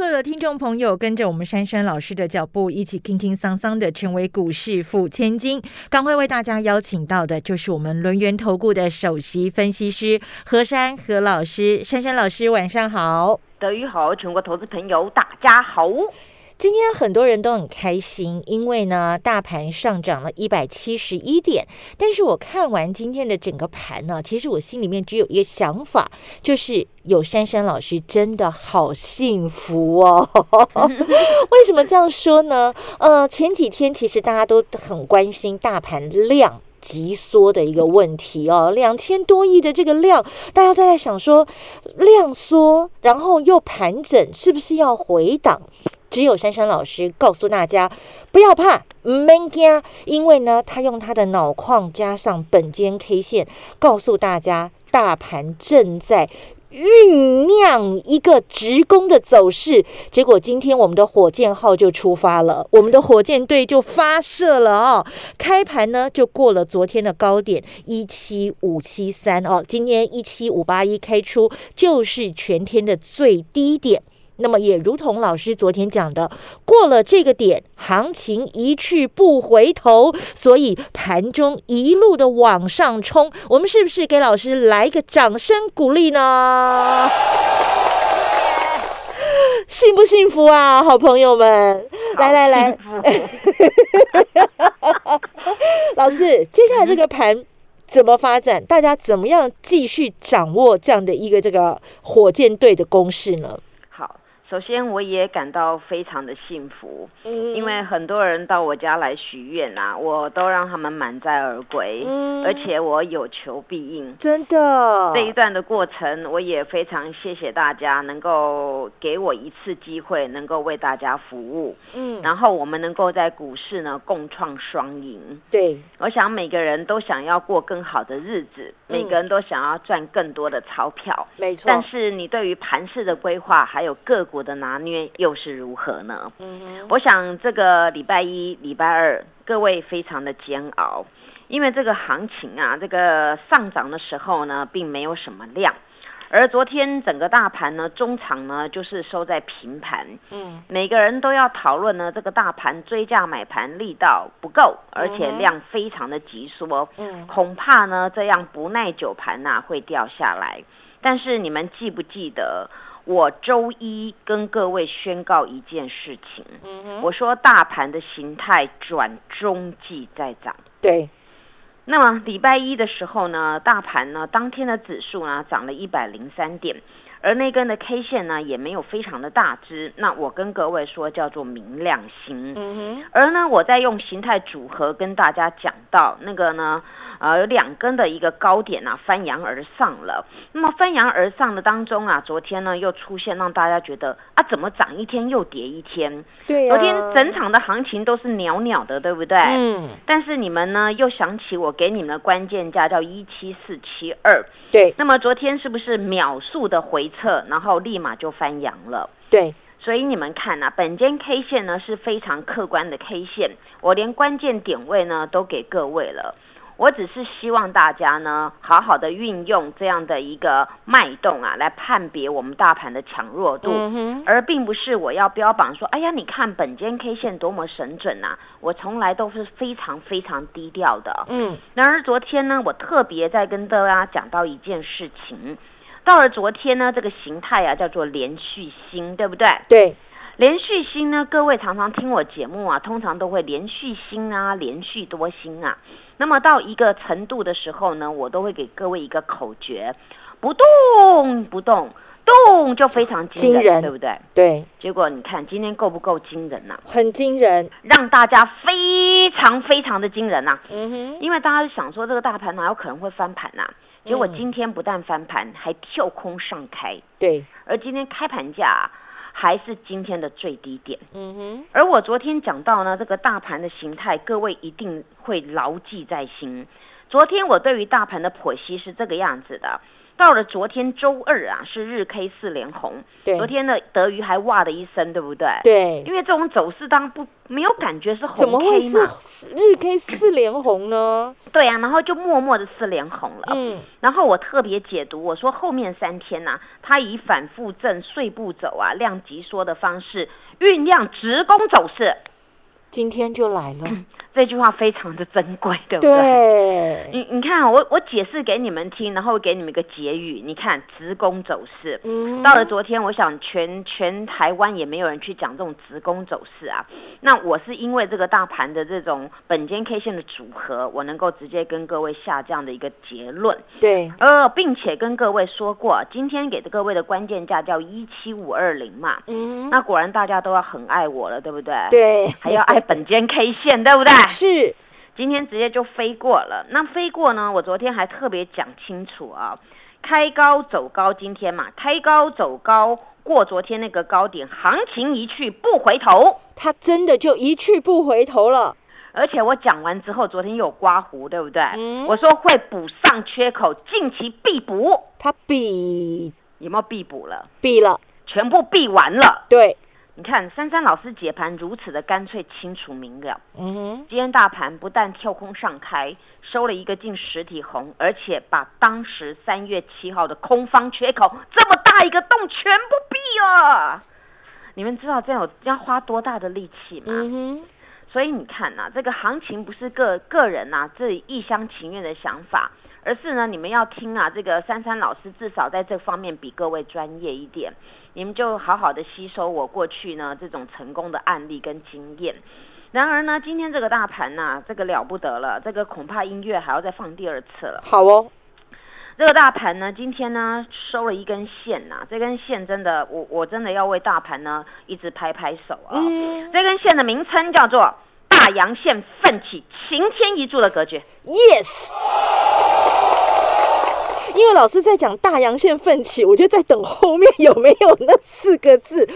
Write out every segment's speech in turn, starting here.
欢迎所有的听众朋友跟着我们珊珊老师的脚步，一起轻轻桑桑的成为股市富千金。刚会为大家邀请到的就是我们轮源投顾的首席分析师何珊何老师，珊珊老师晚上好，德语好，全国投资朋友大家好。今天很多人都很开心，因为呢，大盘上涨了一百七十一点。但是我看完今天的整个盘呢，其实我心里面只有一个想法，就是有珊珊老师真的好幸福哦。为什么这样说呢？呃，前几天其实大家都很关心大盘量急缩的一个问题哦，两千多亿的这个量，大家都在想说量缩，然后又盘整，是不是要回档？只有珊珊老师告诉大家，不要怕，没惊，因为呢，他用他的脑矿加上本间 K 线，告诉大家，大盘正在酝酿一个直攻的走势。结果今天我们的火箭号就出发了，我们的火箭队就发射了哦。开盘呢就过了昨天的高点一七五七三哦，今天一七五八一开出，就是全天的最低点。那么也如同老师昨天讲的，过了这个点，行情一去不回头，所以盘中一路的往上冲，我们是不是给老师来一个掌声鼓励呢？幸不幸福啊，好朋友们！来来来，老师，接下来这个盘怎么发展？大家怎么样继续掌握这样的一个这个火箭队的攻势呢？首先，我也感到非常的幸福，因为很多人到我家来许愿啊，我都让他们满载而归，而且我有求必应，真的。这一段的过程，我也非常谢谢大家能够给我一次机会，能够为大家服务，嗯，然后我们能够在股市呢共创双赢。对，我想每个人都想要过更好的日子，每个人都想要赚更多的钞票，没错。但是你对于盘市的规划还有个股。的拿捏又是如何呢？嗯，我想这个礼拜一、礼拜二，各位非常的煎熬，因为这个行情啊，这个上涨的时候呢，并没有什么量，而昨天整个大盘呢，中场呢就是收在平盘，嗯，每个人都要讨论呢，这个大盘追价买盘力道不够，而且量非常的急缩，嗯，恐怕呢这样不耐久盘呐会掉下来，但是你们记不记得？我周一跟各位宣告一件事情，我说大盘的形态转中继在涨。对，那么礼拜一的时候呢，大盘呢当天的指数呢涨了一百零三点，而那根的 K 线呢也没有非常的大支。那我跟各位说叫做明亮星。嗯哼，而呢我在用形态组合跟大家讲到那个呢。呃，有两根的一个高点啊，翻扬而上了。那么翻扬而上的当中啊，昨天呢又出现让大家觉得啊，怎么涨一天又跌一天？对昨天整场的行情都是袅袅的，对不对？嗯。但是你们呢又想起我给你们的关键价叫一七四七二。对。那么昨天是不是秒速的回撤，然后立马就翻阳了？对。所以你们看啊，本间 K 线呢是非常客观的 K 线，我连关键点位呢都给各位了。我只是希望大家呢，好好的运用这样的一个脉动啊，来判别我们大盘的强弱度，而并不是我要标榜说，哎呀，你看本间 K 线多么神准呐！我从来都是非常非常低调的。嗯，然而昨天呢，我特别在跟大家讲到一件事情，到了昨天呢，这个形态啊叫做连续星，对不对？对。连续星呢？各位常常听我节目啊，通常都会连续星啊，连续多星啊。那么到一个程度的时候呢，我都会给各位一个口诀：不动不动，动就非常惊人，对不对？对。结果你看今天够不够惊人呐？很惊人，让大家非常非常的惊人呐。嗯哼。因为大家想说这个大盘哪有可能会翻盘呐？结果今天不但翻盘，还跳空上开。对。而今天开盘价。还是今天的最低点。嗯哼，而我昨天讲到呢，这个大盘的形态，各位一定会牢记在心。昨天我对于大盘的剖析是这个样子的：到了昨天周二啊，是日 K 四连红。对，昨天的德瑜还哇的一声，对不对？对，因为这种走势当然不没有感觉是红 K 怎么会是日 K 四连红呢？对啊，然后就默默的四连红了。嗯，然后我特别解读，我说后面三天呐、它以反复震、碎步走啊、量级缩的方式酝酿直攻走势。今天就来了。这句话非常的珍贵，对不对？对，你你看，我我解释给你们听，然后给你们一个结语。你看职工走势，嗯到了昨天，我想全全台湾也没有人去讲这种职工走势啊。那我是因为这个大盘的这种本间 K 线的组合，我能够直接跟各位下这样的一个结论。对，呃，并且跟各位说过，今天给各位的关键价叫一七五二零嘛。嗯，那果然大家都要很爱我了，对不对？。对，还要爱本间 K 线，对不对？是，今天直接就飞过了。那飞过呢？我昨天还特别讲清楚啊，开高走高，今天嘛，开高走高，过昨天那个高点，行情一去不回头。它真的就一去不回头了。而且我讲完之后，昨天又有刮胡，对不对？嗯我说会补上缺口，近期必补，他必有没有必补了？必了，全部必完了。对，你看珊珊老师解盘如此的干脆清楚明了。嗯哼，今天大盘不但跳空上开，收了一个近实体红，而且把当时三月七号的空方缺口这么大一个洞全部闭了。你们知道这样有要花多大的力气吗？嗯哼，所以你看呐、这个行情不是个个人呐、自己一厢情愿的想法，而是呢，你们要听啊，这个珊珊老师至少在这方面比各位专业一点，你们就好好的吸收我过去呢这种成功的案例跟经验。然而呢，今天这个大盘呐、这个了不得了，这个恐怕音乐还要再放第二次了。好哦，这个大盘呢，今天呢收了一根线呐、这根线真的，我我真的要为大盘呢一直拍拍手啊、嗯这根线的名称叫做大阳线奋起，晴天一柱的格局。，yes。因为老师在讲大阳线奋起，我就在等后面有没有那四个字。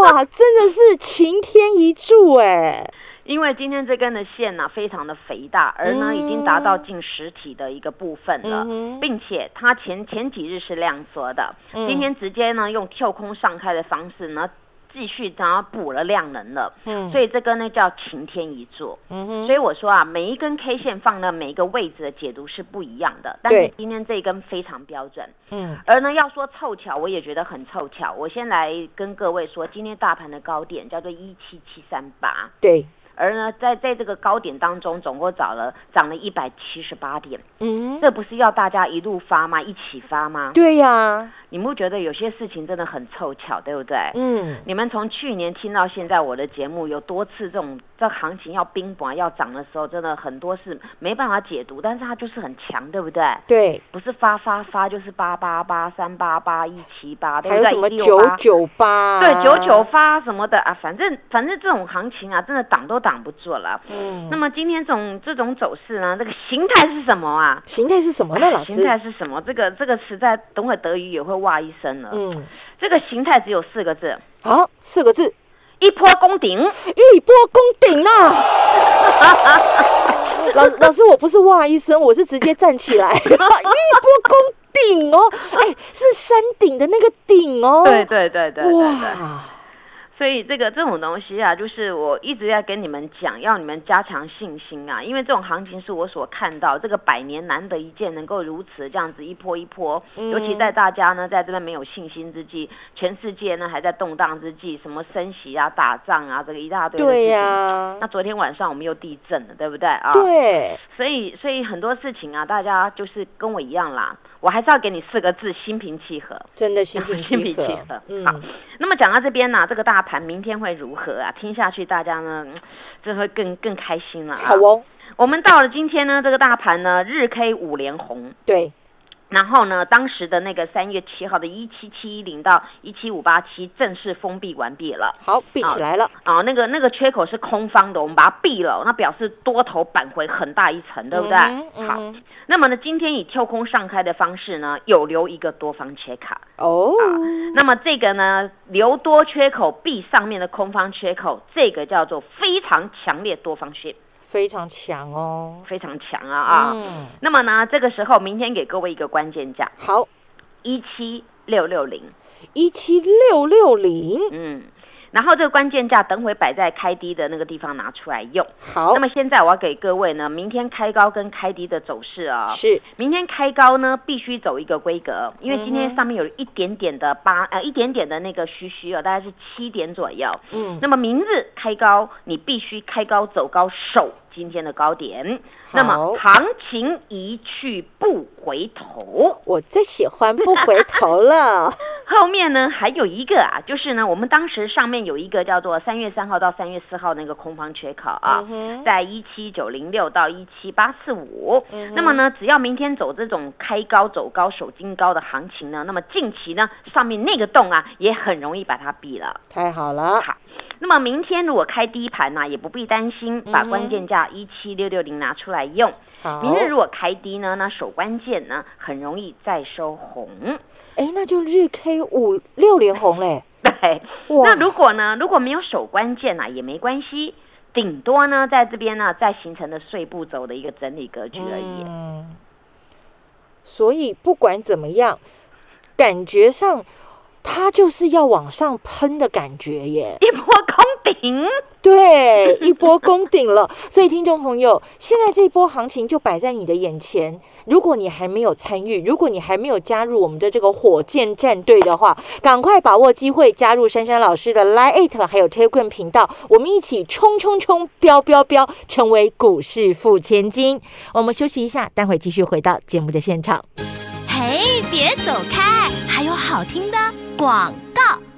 哇，真的是晴天一柱哎！因为今天这根的线呢、非常的肥大，而呢、嗯已经达到近实体的一个部分了，嗯并且它前前几日是量缩的，嗯今天直接呢用跳空上开的方式呢继续然后补了量能了，嗯所以这根呢叫晴天一柱。嗯哼，所以我说啊，每一根 K 线放的每一个位置的解读是不一样的，但是对今天这一根非常标准。嗯而呢，要说凑巧，我也觉得很凑巧。我先来跟各位说，今天大盘的高点叫做一七七三八，对，而呢，在在这个高点当中，总共涨了涨了一百七十八点，嗯，这不是要大家一路发吗？一起发吗？对呀，你们不觉得有些事情真的很凑巧，对不对？嗯，你们从去年听到现在，我的节目有多次这种这行情要冰雹要涨的时候，真的很多是没办法解读，但是它就是很强，对不对？对，不是发发发就是八八八三八八一七八，对还有？什么九168九八？对九九，发什么的啊，反正反正这种行情啊，真的挡都挡不住了。嗯，那么今天这种这种走势呢，这个形态是什么啊？形态是什么呢？老师形，态是什么？这个这个实在等会德语也会哇一声了。嗯，这个形态只有四个字：好，四个字，一波攻顶。一波攻顶啊！老老师，我不是哇一声，我是直接站起来，一波攻顶哦，哎，是山顶的那个顶哦，对对对对对对。哇，所以这个这种东西啊，就是我一直在跟你们讲，要你们加强信心啊，因为这种行情是我所看到这个百年难得一见，能够如此这样子一波一波，嗯尤其在大家呢在这边没有信心之际，全世界呢还在动荡之际，什么升息啊、打仗啊，这个一大堆的事情。对呀、那昨天晚上我们又地震了，对不对啊？。对，所以，所以很多事情啊，大家就是跟我一样啦。我还是要给你四个字：心平气和。真的心平心气和 好，那么讲到这边呢、这个大盘明天会如何啊？听下去大家呢，嗯这会更更开心了啊。好哦，我们到了今天呢，这个大盘呢，日 K 五连红。对，然后呢，当时的那个三月七号的一七七一零到一七五八七正式封闭完毕了。好，闭起来了，啊，那个那个缺口是空方的，我们把它闭了，那表示多头扳回很大一层，对不对？好，那么呢，今天以跳空上开的方式呢，有留一个多方缺卡，哦，那么这个呢，留多缺口闭上面的空方缺口，这个叫做非常强烈多方讯，非常强哦，非常强啊啊。嗯，那么呢，这个时候明天给各位一个关键价，好，一七六六零，一七六六零，嗯。然后这个关键价等会摆在开低的那个地方拿出来用。好，那么现在我要给各位呢，明天开高跟开低的走势啊。是，明天开高呢必须走一个规格，因为今天上面有一点点的八呃一点点的那个虚虚哦，大概是七点左右。嗯，那么明日开高，你必须开高走高守今天的高点。那么行情一去不回头，我最喜欢不回头了。后面呢还有一个啊，就是呢，我们当时上面有一个叫做三月三号到三月四号那个空方缺口啊，在一七九零六到一七八四五。那么呢，只要明天走这种开高走高守金高的行情呢，那么近期呢上面那个洞啊也很容易把它闭了。太好了。好，那么明天如果开低盘呢，也不必担心，把关键价一七六六零拿出来用。明日如果开低呢，那守关键呢很容易再收红。哎，那就日 K 五六连红嘞。对，那如果呢，如果没有守关键呢，也没关系，顶多呢，在这边呢，再形成的碎步走的一个整理格局而已。嗯，所以不管怎么样，感觉上它就是要往上喷的感觉耶，一波空顶。对，一波攻顶了。所以听众朋友，现在这一波行情就摆在你的眼前。如果你还没有参与，如果你还没有加入我们的这个火箭战队的话，赶快把握机会加入珊珊老师的 Lite 还有 Telegram 频道，我们一起冲冲冲，飙飙飙，成为股市富千金。我们休息一下，待会继续回到节目的现场。嘿，别走开，还有好听的广告。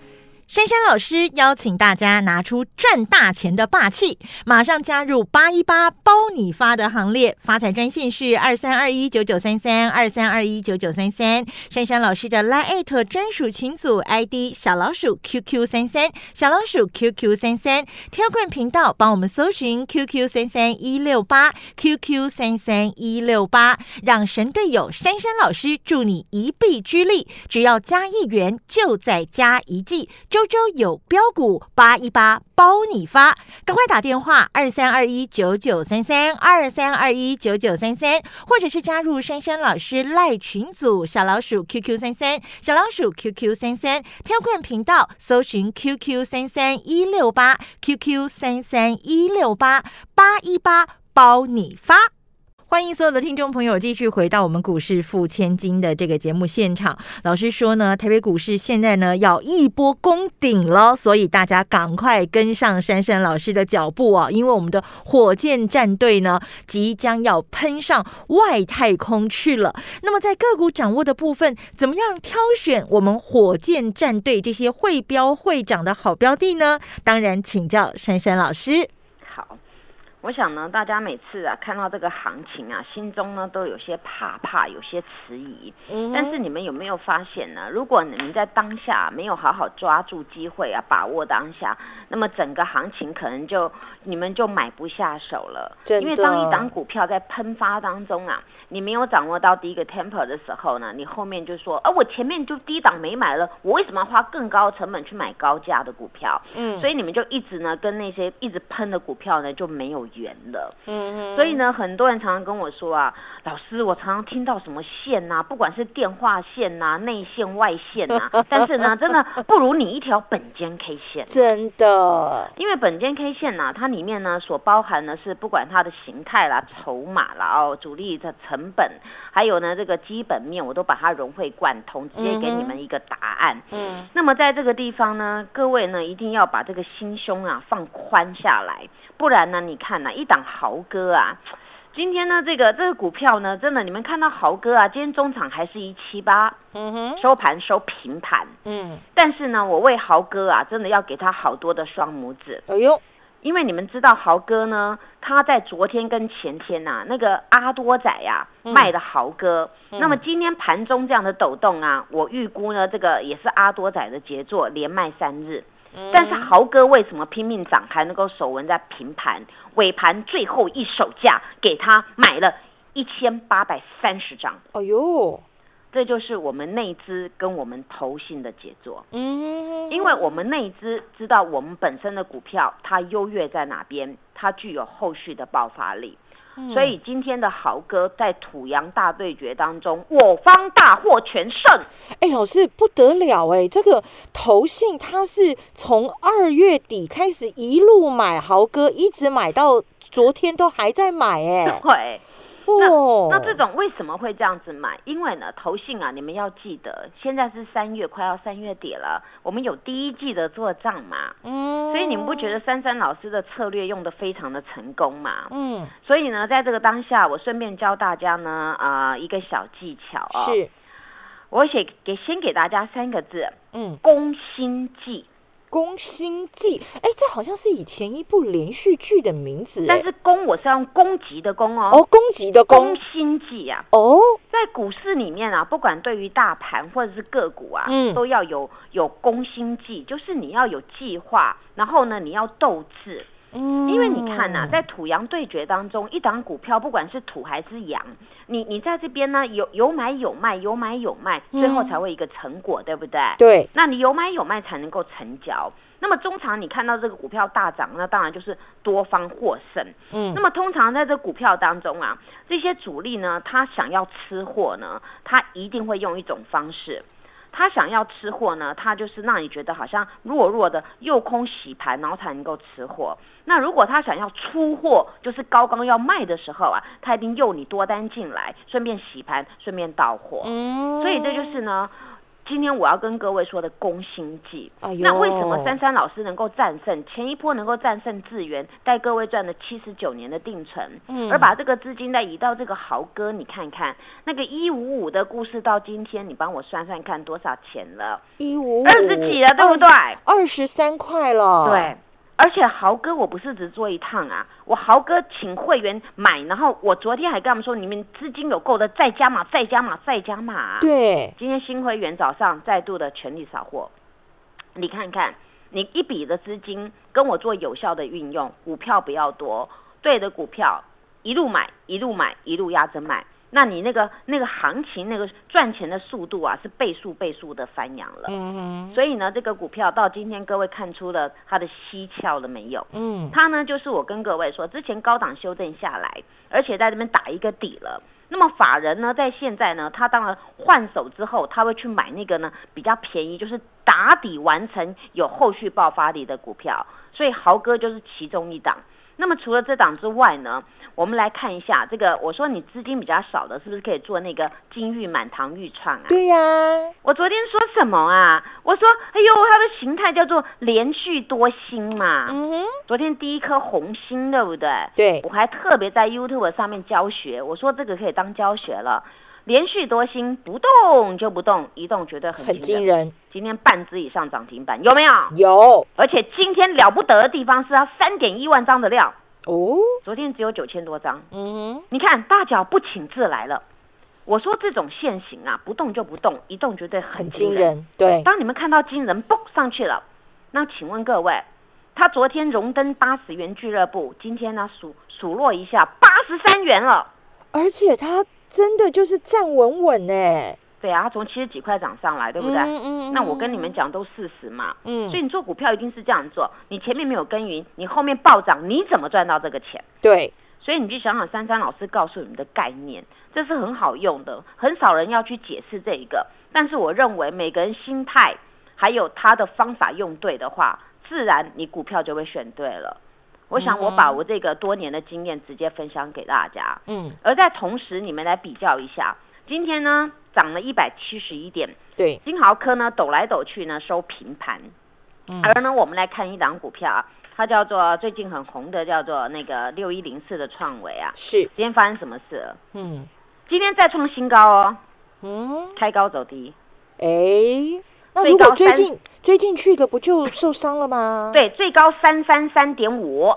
珊珊老师邀请大家拿出赚大钱的霸气，马上加入八一八包你发的行列。发财专线是二三二一九九三三二三二一九九三三。珊珊老师的 Line 专属群组 ID 小老鼠 QQ 三三小老鼠 QQ 三三。挑冠频道帮我们搜寻 QQ 三三一六八 QQ 三三一六八，让神队友珊珊老师助你一臂之力。只要加一元，就再加一季。周周有标股八一八包你发，赶快打电话二三二一九九三三二三二一九九三三，或者是加入珊珊老师赖群组小老鼠 QQ 三三小老鼠 QQ 三三，挑冠频道搜寻 QQ 三三一六八 QQ 三三一六八八一八包你发。欢迎所有的听众朋友继续回到我们股市付千金的这个节目现场。老师说呢，台北股市现在呢要一波攻顶了，所以大家赶快跟上珊珊老师的脚步啊！因为我们的火箭战队呢即将要喷上外太空去了。那么在个股掌握的部分，怎么样挑选我们火箭战队这些会标会涨的好标的呢？当然请教珊珊老师。好。我想呢，大家每次啊看到这个行情啊，心中呢都有些怕怕，有些迟疑。嗯。但是你们有没有发现呢？如果你们在当下没有好好抓住机会啊，把握当下，那么整个行情可能就你们就买不下手了。因为当一档股票在喷发当中啊，你没有掌握到第一个 temper 的时候呢，你后面就说，啊，我前面就低档没买了，我为什么要花更高成本去买高价的股票？嗯。所以你们就一直呢跟那些一直喷的股票呢就没有。远了，嗯，所以呢，很多人常常跟我说啊，老师，我常常听到什么线呐，不管是电话线呐、内线、外线呐，但是呢，真的不如你一条本间 K 线，真的，因为本间 K 线呐，它里面呢所包含的是不管它的形态啦、筹码啦、哦，主力的成本，还有呢这个基本面，我都把它融会贯通，直接给你们一个答案。嗯，那么在这个地方呢，各位呢一定要把这个心胸啊放宽下来。不然呢？你看呐，一档豪哥啊，今天呢，这个这个股票呢，真的，你们看到豪哥啊，今天中场还是一七八，嗯哼，收盘收平盘，嗯，但是呢，我为豪哥啊，真的要给他好多的双拇指，哎呦，因为你们知道豪哥呢，他在昨天跟前天呐，那个阿多仔呀卖的豪哥，那么今天盘中这样的抖动啊，我预估呢，这个也是阿多仔的杰作，连卖三日。但是豪哥为什么拼命涨，还能够守稳在平盘？尾盘最后一手价给他买了一千八百三十张。哎呦，这就是我们内资跟我们投信的杰作。嗯，因为我们内资知道我们本身的股票它优越在哪边，它具有后续的爆发力。所以今天的豪哥在土洋大对决当中，我方大获全胜。哎，老师不得了哎，这个投信他是从二月底开始一路买豪哥，一直买到昨天都还在买哎。对。那那这种为什么会这样子买？因为呢，投信啊，你们要记得，现在是三月，快要三月底了，我们有第一季的做账嘛，嗯，所以你们不觉得珊珊老师的策略用的非常的成功嘛？嗯，所以呢，在这个当下，我顺便教大家呢，啊，一个小技巧啊，是，我写给先给大家三个字，嗯，攻心计。宫心计，哎，这好像是以前一部连续剧的名字。但是攻我是用攻击的攻哦。哦，攻击的攻。攻心计啊。哦，在股市里面啊，不管对于大盘或者是个股啊，嗯，都要有有攻心计，就是你要有计划，然后呢，你要斗志。嗯，因为你看呐，在土洋对决当中，一档股票不管是土还是洋，你你在这边呢有有买有卖，有买有卖，最后才会一个成果，对不对？对。那你有买有卖才能够成交。那么中长你看到这个股票大涨，那当然就是多方获胜。嗯。那么通常在这股票当中啊，这些主力呢，他想要吃货呢，他一定会用一种方式。他想要吃货呢，他就是让你觉得好像弱弱的诱空洗盘，然后才能够吃货。那如果他想要出货，就是高刚要卖的时候啊，他一定诱你多单进来，顺便洗盘，顺便到货。嗯，所以这就是呢。今天我要跟各位说的攻心计，那为什么珊珊老师能够战胜前一波能够战胜智源，带各位赚了七十九年的定存，嗯，而把这个资金再移到这个豪哥，你看看那个一五五的故事，到今天你帮我算算看多少钱了？一五二十几了，对不对？二十三块了，对。而且豪哥，我不是只做一趟啊，我豪哥请会员买，然后我昨天还跟他们说，你们资金有够的，再加码，再加码，再加码。对，今天新会员早上再度的全力扫货，你看看，你一笔的资金跟我做有效的运用，股票不要多，对的股票一路买，一路买，一路压着买。那你那个那个行情那个赚钱的速度啊，是倍数倍数的翻扬了。嗯所以呢，这个股票到今天各位看出了它的蹊跷了没有？嗯。它呢，就是我跟各位说，之前高档修正下来，而且在这边打一个底了。那么法人呢，在现在呢，他当然换手之后，他会去买那个呢比较便宜，就是打底完成有后续爆发力的股票。所以豪哥就是其中一档。那么除了这档之外呢？我们来看一下这个，我说你资金比较少的，是不是可以做那个金玉满堂玉创啊？对呀，我昨天说什么啊？我说，哎呦，它的形态叫做连续多星嘛。嗯哼。昨天第一颗红星，对不对？对。我还特别在 YouTube 上面教学，我说这个可以当教学了。连续多星不动就不动，一动绝对很很惊人。今天半只以上涨停板有没有？有。而且今天了不得的地方是它三点一万张的量。哦，昨天只有九千多张。嗯，你看大脚不请自来了。我说这种现形啊，不动就不动，一动绝对很惊人。对，当你们看到惊人嘣上去了，那请问各位，他昨天荣登八十元俱乐部，今天呢数数落一下八十三元了，而且他真的就是站稳稳呢。对啊，他从七十几块涨上来，对不对？嗯嗯那我跟你们讲都事实嘛。嗯。所以你做股票一定是这样做，你前面没有耕耘，你后面暴涨，你怎么赚到这个钱？对。所以你去想想珊珊老师告诉你们的概念，这是很好用的，很少人要去解释这一个。但是我认为每个人心态还有他的方法用对的话，自然你股票就会选对了。我想我把我这个多年的经验直接分享给大家。嗯。而在同时，你们来比较一下。今天呢，涨了一百七十一点。对，金豪科呢，抖来抖去呢，收平盘。嗯。而呢，我们来看一档股票啊，它叫做最近很红的，叫做那个六一零四的创维啊。是。今天发生什么事了？嗯。今天再创新高哦。嗯。开高走低。哎。那如果最近追进去的不就受伤了吗？对，最高三三三点五，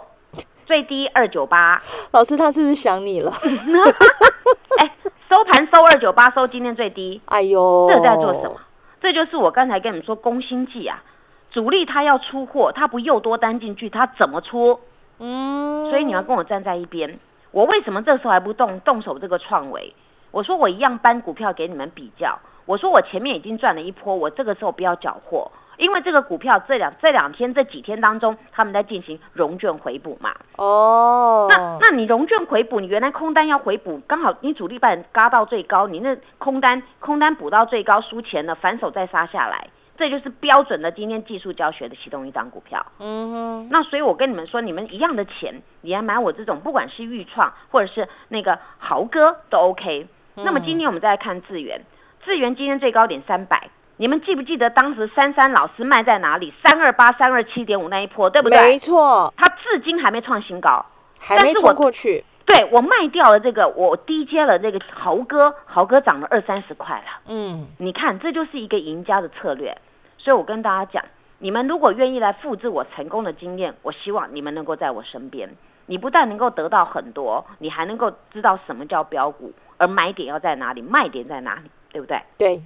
最低二九八。老师他是不是想你了？哎。收盘收二九八，收今天最低。哎呦，这在做什么？这就是我刚才跟你们说攻心计啊！主力他要出货，他不又多单进去，他怎么出？嗯，所以你要跟我站在一边。我为什么这时候还不动动手这个创维？我说我一样搬股票给你们比较。我说我前面已经赚了一波，我这个时候不要缴货，因为这个股票这两这两天这几天当中，他们在进行融券回补嘛。哦，那那你融券回补，你原来空单要回补，刚好你主力板嘎到最高，你那空单空单补到最高输钱了，反手再杀下来，这就是标准的今天技术教学的其中一张股票。嗯哼，那所以我跟你们说，你们一样的钱，你来买我这种，不管是豫创或者是那个豪哥都 OK。那么今天我们再来看智源，智源今天最高点三百。你们记不记得当时珊珊老师卖在哪里？三二八、三二七点五那一波，对不对？没错，他至今还没创新高，还没冲过去。对我卖掉了这个，我低接了这个豪哥，豪哥涨了二三十块了。嗯，你看，这就是一个赢家的策略。所以我跟大家讲，你们如果愿意来复制我成功的经验，我希望你们能够在我身边。你不但能够得到很多，你还能够知道什么叫标股，而买点要在哪里，卖点在哪里，对不对？对。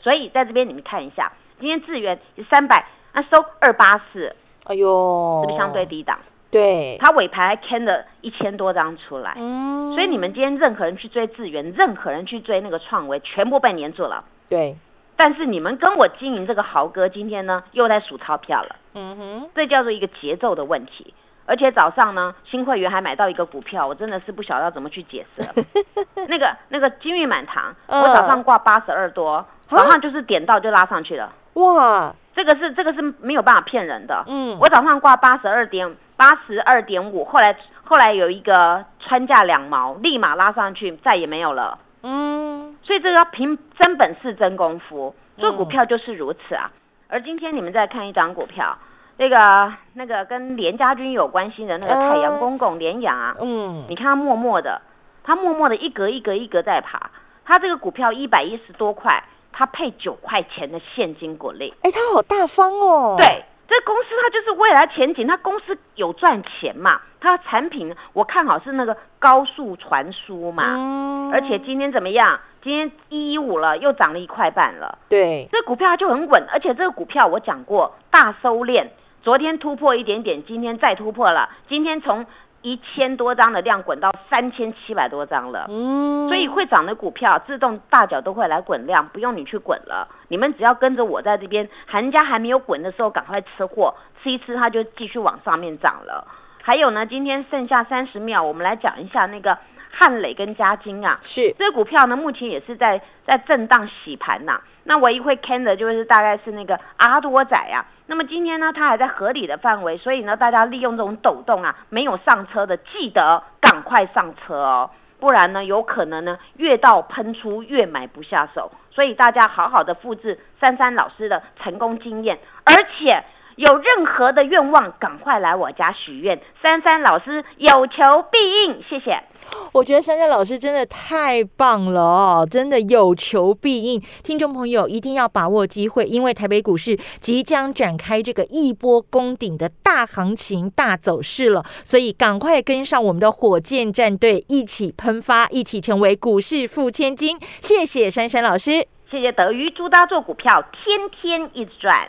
所以在这边你们看一下，今天智源三百，那收二八四，哎呦，是不是相对低档？对，它尾盘还 can 了一千多张出来，嗯，所以你们今天任何人去追智源，任何人去追那个创维，全部被黏住了。对，但是你们跟我经营这个豪哥，今天呢又在数钞票了，嗯哼，这叫做一个节奏的问题。而且早上呢，新会员还买到一个股票，我真的是不晓得要怎么去解释。那个那个金玉满堂，我早上挂八十二多，早上就是点到就拉上去了。哇，这个是这个是没有办法骗人的。嗯，我早上挂八十二点八十二点五，后来后来有一个穿价两毛，立马拉上去，再也没有了。嗯，所以这个要凭真本事、真功夫，做股票就是如此啊。而今天你们再看一张股票。那个那个跟连家军有关系的那个太阳公公连阳啊，嗯，你看他默默的，他默默的一格一格一格在爬，他这个股票一百一十多块，他配九块钱的现金股利，哎，他好大方哦，对，这公司它就是未来前景，它公司有赚钱嘛，它产品我看好是那个高速传输嘛，嗯，而且今天怎么样？今天一一五了，又涨了一块半了，对，这股票它就很稳，而且这个股票我讲过大收敛。昨天突破一点点，今天再突破了。今天从一千多张的量滚到三千七百多张了。嗯，所以会涨的股票自动大脚都会来滚量，不用你去滚了。你们只要跟着我在这边，人家还没有滚的时候，赶快吃货，吃一吃它就继续往上面涨了。还有呢，今天剩下三十秒，我们来讲一下那个汉磊跟嘉金啊。是这个股票呢，目前也是在在震荡洗盘呐。那唯一会 can 的就是大概是那个阿多仔啊。那么今天呢，它还在合理的范围，所以呢，大家利用这种抖动啊，没有上车的，记得赶快上车哦，不然呢，有可能呢，越到喷出越买不下手。所以大家好好的复制珊珊老师的成功经验，而且。有任何的愿望，赶快来我家许愿。珊珊老师有求必应，谢谢。我觉得珊珊老师真的太棒了哦，真的有求必应。听众朋友一定要把握机会，因为台北股市即将展开这个一波攻顶的大行情、大走势了，所以赶快跟上我们的火箭战队，一起喷发，一起成为股市富千金。谢谢珊珊老师，谢谢德瑜，祝大家做股票天天一直赚。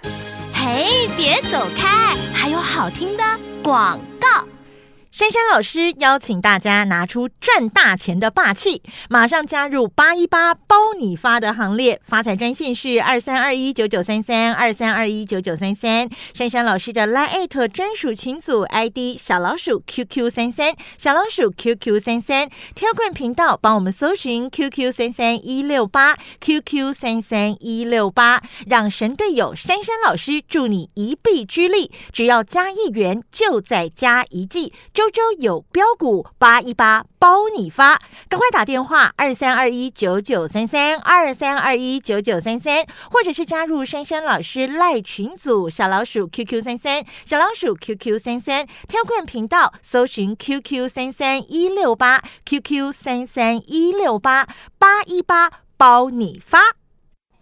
嘿，别走开！还有好听的广告。珊珊老师邀请大家拿出赚大钱的霸气，马上加入八一八包你发的行列。发财专线是二三二一九九三三二三二一九九三三。珊珊老师的 Line 专属群组 ID 小老鼠 QQ 三三小老鼠 QQ 三三。挑冠频道帮我们搜寻 QQ 三三一六八 QQ 三三一六八，让神队友珊珊老师助你一臂之力，只要加一元就再加一季。周周有标股八一八包你发，赶快打电话二三二一九九三三二三二一九九三三，或者是加入珊珊老师赖群组小老鼠 QQ 三三小老鼠 QQ 三三，挑冠频道搜寻 QQ 三三一六八 QQ 三三一六八八一八包你发。